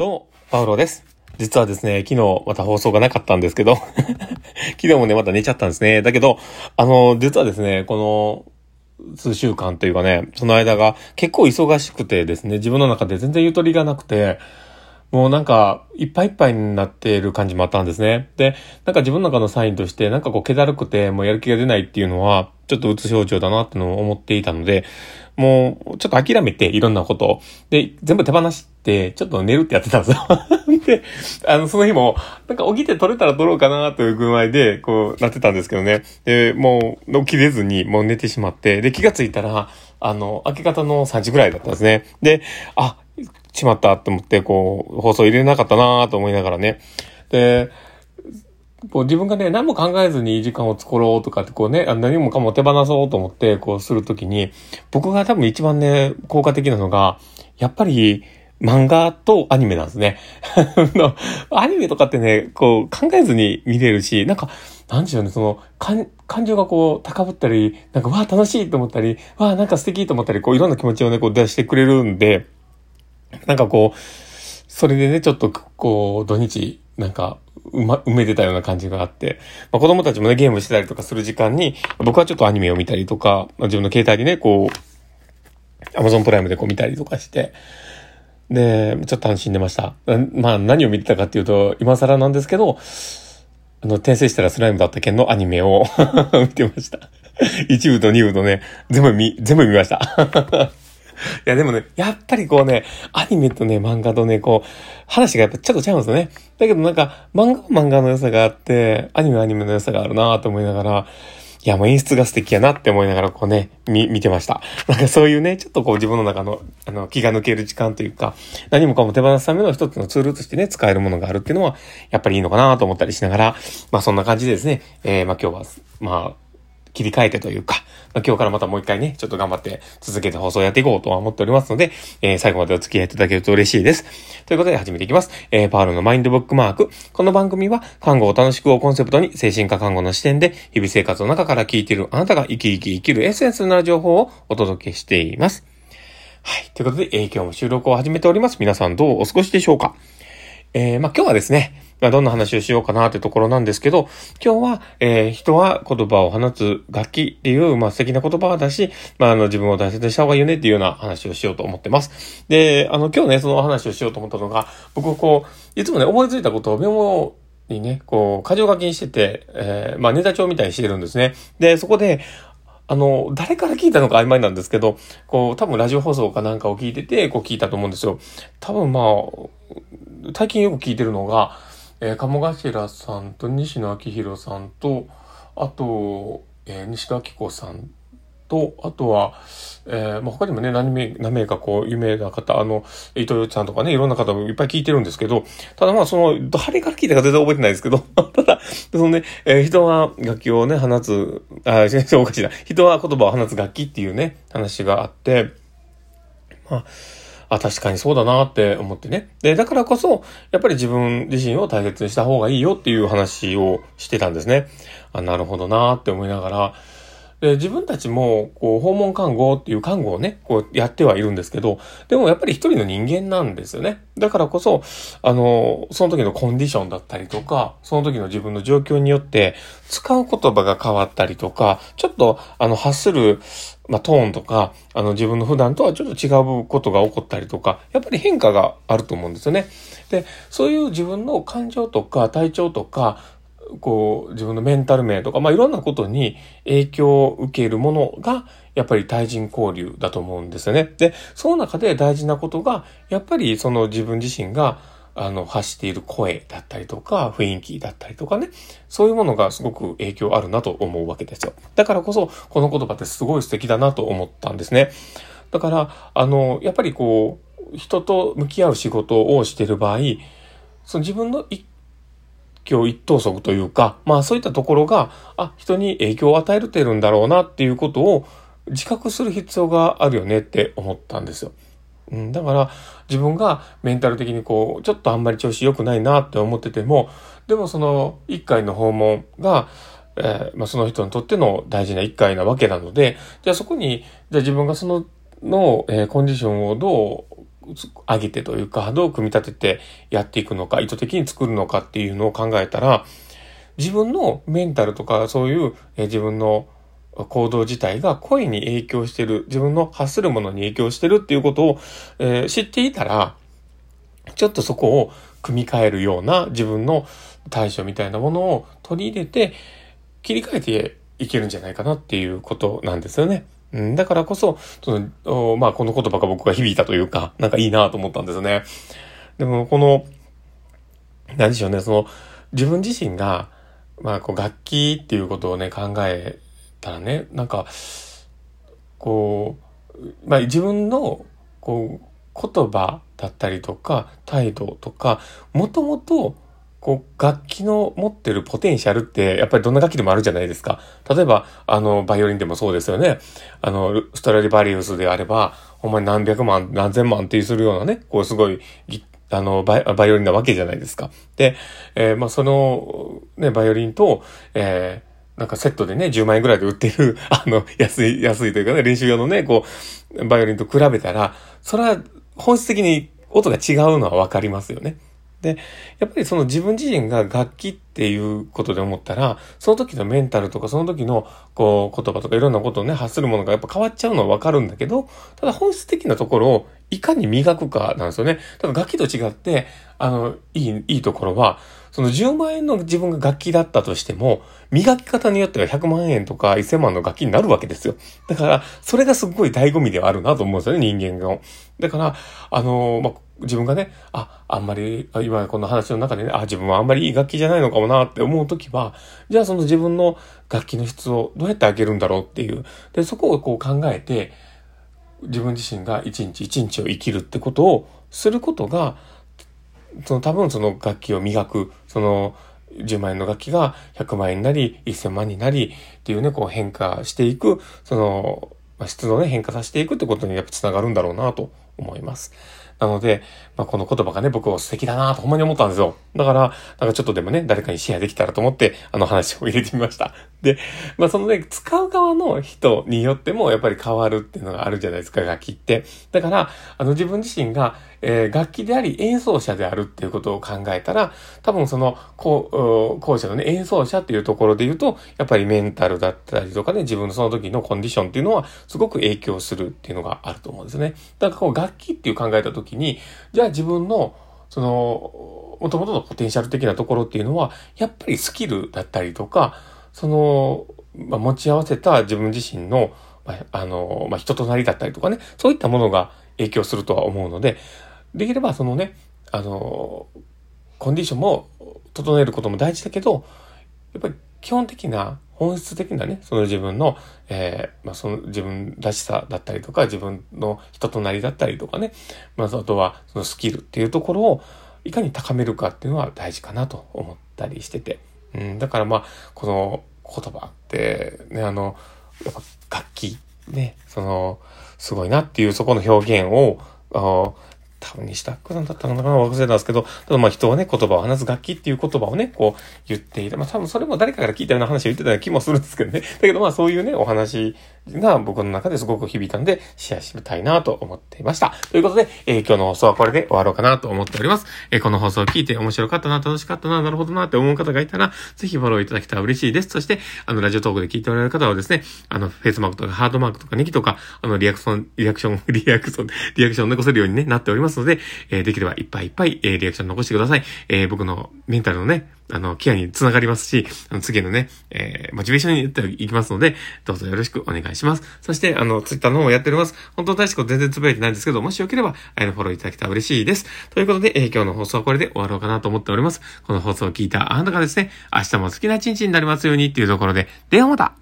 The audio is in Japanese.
どうも、パウロです。実はですね、昨日また放送がなかったんですけど、昨日もね、また寝ちゃったんですね。だけど、あの、実はですね、この、数週間というかね、その間が結構忙しくてですね、自分の中で全然ゆとりがなくて、もうなんか、いっぱいいっぱいになっている感じもあったんですね。で、なんか自分の中のサインとして、なんかこう、気だるくて、もうやる気が出ないっていうのは、ちょっとうつ症状だなってのを思っていたので、もう、ちょっと諦めて、いろんなことを。で、全部手放して、ちょっと寝るってやってたんですよ。で、あの、その日も、なんか起きて取れたら取ろうかなという具合で、こう、なってたんですけどね。で、もう、起きれずに、もう寝てしまって、で、気がついたら、あの、明け方の3時ぐらいだったんですね。で、あ、しまったと思って、こう、放送入れなかったなと思いながらね。で、こう自分がね、何も考えずにいい時間を作ろうとかってこうね、何もかも手放そうと思ってこうするときに、僕が多分一番ね、効果的なのが、やっぱり漫画とアニメなんですね。アニメとかってね、こう考えずに見れるし、なんか、なんでしょうね、その、感情がこう高ぶったり、なんか、わあ楽しいと思ったり、わあなんか素敵と思ったり、こういろんな気持ちをね、こう出してくれるんで、なんかこう、それでね、ちょっとこう、土日、なんか、埋ま、埋めてたような感じがあって、まあ、子供たちもね、ゲームしてたりとかする時間に、僕はちょっとアニメを見たりとか、まあ、自分の携帯でね、こう、アマゾンプライムでこう見たりとかして、で、ちょっと楽しんでました。まあ、何を見てたかっていうと、今更なんですけど、あの、転生したらスライムだった件のアニメを 見てました。1部と2部とね、全部見、全部見ましたいやでもね、やっぱりこうね、アニメとね、漫画とね、こう、話がやっぱちょっと違うんですよね。だけどなんか、漫画は漫画の良さがあって、アニメはアニメの良さがあるなと思いながら、いや、もう演出が素敵やなって思いながらこうね、見、見てました。なんかそういうね、ちょっとこう自分の中の、あの、気が抜ける時間というか、何もかも手放すための一つのツールとしてね、使えるものがあるっていうのは、やっぱりいいのかなと思ったりしながら、まあそんな感じでですね、えー、まあ今日は、まあ、切り替えてというか、まあ、今日からまたもう一回ね、ちょっと頑張って続けて放送やっていこうとは思っておりますので、えー、最後までお付き合いいただけると嬉しいです。ということで始めていきます。えー、パールのマインドブックマーク。この番組は、看護を楽しくをコンセプトに、精神科看護の視点で、日々生活の中から聞いているあなたが生き生き生きるエッセンスな情報をお届けしています。はい。ということで、えー、今日も収録を始めております。皆さんどうお過ごしでしょうか？えー、まあ、今日はですね、どんな話をしようかなってところなんですけど、今日は、えー、人は言葉を放つ楽器っていう、まあ、素敵な言葉だし、まあ、あの、自分を大切にした方がいいよねっていうような話をしようと思ってます。で、あの、今日ね、その話をしようと思ったのが、僕、こう、いつもね、思いついたことをメモにね、こう、箇条書きにしてて、えー、まあ、ネタ帳みたいにしてるんですね。で、そこで、あの、誰から聞いたのか曖昧なんですけど、こう、多分ラジオ放送かなんかを聞いてて、こう聞いたと思うんですよ。多分まあ、最近よく聞いてるのが、えー、鴨頭さんと西野昭弘さんと、あと、えー、西田明子さんと、あとは、えー、まあ、他にもね、何名、何名かこう、有名な方、あの、伊藤洋一さんとかね、いろんな方もいっぱい聞いてるんですけど、ただまあ、その、誰から聞いたか全然覚えてないですけど、ただ、そのね、えー、人は楽器をね、放つ、あ、先生おかしいな、人は言葉を放つ楽器っていうね、話があって、まあ、あ、確かにそうだなって思ってね。で、だからこそ、やっぱり自分自身を大切にした方がいいよっていう話をしてたんですね。あ、なるほどなって思いながら、で、自分たちも、こう、訪問看護っていう看護をね、こう、やってはいるんですけど、でもやっぱり一人の人間なんですよね。だからこそ、あの、その時のコンディションだったりとか、その時の自分の状況によって、使う言葉が変わったりとか、ちょっと、あの、発する、まあ、トーンとか、あの、自分の普段とはちょっと違うことが起こったりとか、やっぱり変化があると思うんですよね。で、そういう自分の感情とか体調とか、こう、自分のメンタル面とか、まあ、いろんなことに影響を受けるものが、やっぱり対人交流だと思うんですよね。で、その中で大事なことが、やっぱりその自分自身が、あの、発している声だったりとか、雰囲気だったりとかね、そういうものがすごく影響あるなと思うわけですよ。だからこそ、この言葉ってすごい素敵だなと思ったんですね。だから、あの、やっぱりこう、人と向き合う仕事をしている場合、その自分の一挙一投足というか、まあそういったところが、あ、人に影響を与えてるんだろうなっていうことを自覚する必要があるよねって思ったんですよ。うん、だから自分がメンタル的にこう、ちょっとあんまり調子良くないなって思ってても、でもその一回の訪問が、えー、まあ、その人にとっての大事な一回なわけなので、じゃあそこに、じゃあ自分がその、の、えー、コンディションをどう上げてというか、どう組み立ててやっていくのか、意図的に作るのかっていうのを考えたら、自分のメンタルとかそういう、え自分の行動自体が声に影響してる、自分の発するものに影響してるっていうことを、えー、知っていたら、ちょっとそこを組み替えるような自分の対処みたいなものを取り入れて、切り替えていけるんじゃないかなっていうことなんですよね。うん、だからこそ、その、まあ、この言葉が僕が響いたというか、なんかいいなと思ったんですね。でも、この、何でしょうね、その、自分自身が、まあ、こう、楽器っていうことをね、考えたらね、なんか、こう、まあ、自分の、こう、言葉だったりとか、態度とか、もともと、こう、楽器の持ってるポテンシャルって、やっぱりどんな楽器でもあるじゃないですか。例えば、あの、バイオリンでもそうですよね。あの、ストラディバリウスであれば、ほんまに何百万、何千万っていうするようなね、こう、すごい、あのバイ、バイオリンなわけじゃないですか。で、えー、まあ、その、ね、バイオリンと、えー、なんかセットでね、10万円ぐらいで売ってる、あの、安い、安いというかね、練習用のね、こう、バイオリンと比べたら、それは本質的に音が違うのはわかりますよね。で、やっぱりその自分自身が楽器っていうことで思ったら、その時のメンタルとか、その時のこう言葉とかいろんなことをね、発するものがやっぱ変わっちゃうのはわかるんだけど、ただ本質的なところをいかに磨くかなんですよね。ただ楽器と違って、あの、いい、いいところは、その10万円の自分が楽器だったとしても、磨き方によっては100万円とか1000万の楽器になるわけですよ。だから、それがすっごい醍醐味ではあるなと思うんですよね、人間が。だから、あの、まあ、自分がね、あ、あんまり、今この話の中でね、あ、自分はあんまりいい楽器じゃないのかもなって思うときは、じゃあその自分の楽器の質をどうやって上げるんだろうっていう。で、そこをこう考えて、自分自身が一日一日を生きるってことをすることが、その多分その楽器を磨く、その10万円の楽器が100万円になり、1000万になりっていうね、こう変化していく、その、質のね、変化させていくってことにやっぱ繋がるんだろうなと思います。なので、まあ、この言葉がね、僕は素敵だなとほんまに思ったんですよ。だから、なんかちょっとでもね、誰かにシェアできたらと思って、あの話を入れてみました。で、まあ、そのね、使う側の人によってもやっぱり変わるっていうのがあるじゃないですか、楽器って。だから、あの自分自身が、えー、楽器であり演奏者であるっていうことを考えたら、多分その、こう、後者のね、演奏者っていうところで言うと、やっぱりメンタルだったりとかね、自分のその時のコンディションっていうのは、すごく影響するっていうのがあると思うんですね。だからこう、楽器っていう考えた時に、じゃあ自分の、その、もともとのポテンシャル的なところっていうのは、やっぱりスキルだったりとか、その、まあ、持ち合わせた自分自身の、まあ、あの、まあ、人となりだったりとかね、そういったものが影響するとは思うので、できればそのね、あの、コンディションも整えることも大事だけど、やっぱり基本的な、本質的なね、その自分の、えー、まあ、その自分らしさだったりとか、自分の人となりだったりとかね、まず、あとはそのスキルっていうところをいかに高めるかっていうのは大事かなと思ったりしてて。うん、だからまあ、この言葉ってね、あの、やっぱ楽器、ね、その、すごいなっていうそこの表現を、多分西田さんだったのかな忘れたんですけど、ただまあ人はね、言葉を話す楽器っていう言葉をね、こう言っている。まあ多分それも誰かから聞いたような話を言ってたような気もするんですけどね。だけどまあそういうね、お話が僕の中ですごく響いたんで、シェアしたいなと思っていました。ということで、えー、今日の放送はこれで終わろうかなと思っております。えー、この放送を聞いて面白かったな、楽しかったな、なるほどなって思う方がいたら、ぜひフォローいただけたら嬉しいです。そして、あの、ラジオトークで聞いておられる方はですね、あの、フェイスマークとかハートマークとかネギとか、あの、リアクション、リアクション、リアクション、リアクションを残せるようにね、なっておりますので、えー、できればいっぱいいっぱい、えー、リアクション残してください。えー、僕のメンタルのね、あの、ケアにつながりますし、あの、次のね、えー、モチベーションにっていきますので、どうぞよろしくお願いします。そして、あの、ツイッターの方もやっております。本当大しく全然つぶやいてないんですけど、もしよければ、あの、フォローいただけたら嬉しいです。ということで、えー、今日の放送はこれで終わろうかなと思っております。この放送を聞いたあなたがですね、明日も好きな一日になりますようにっていうところで、ではまた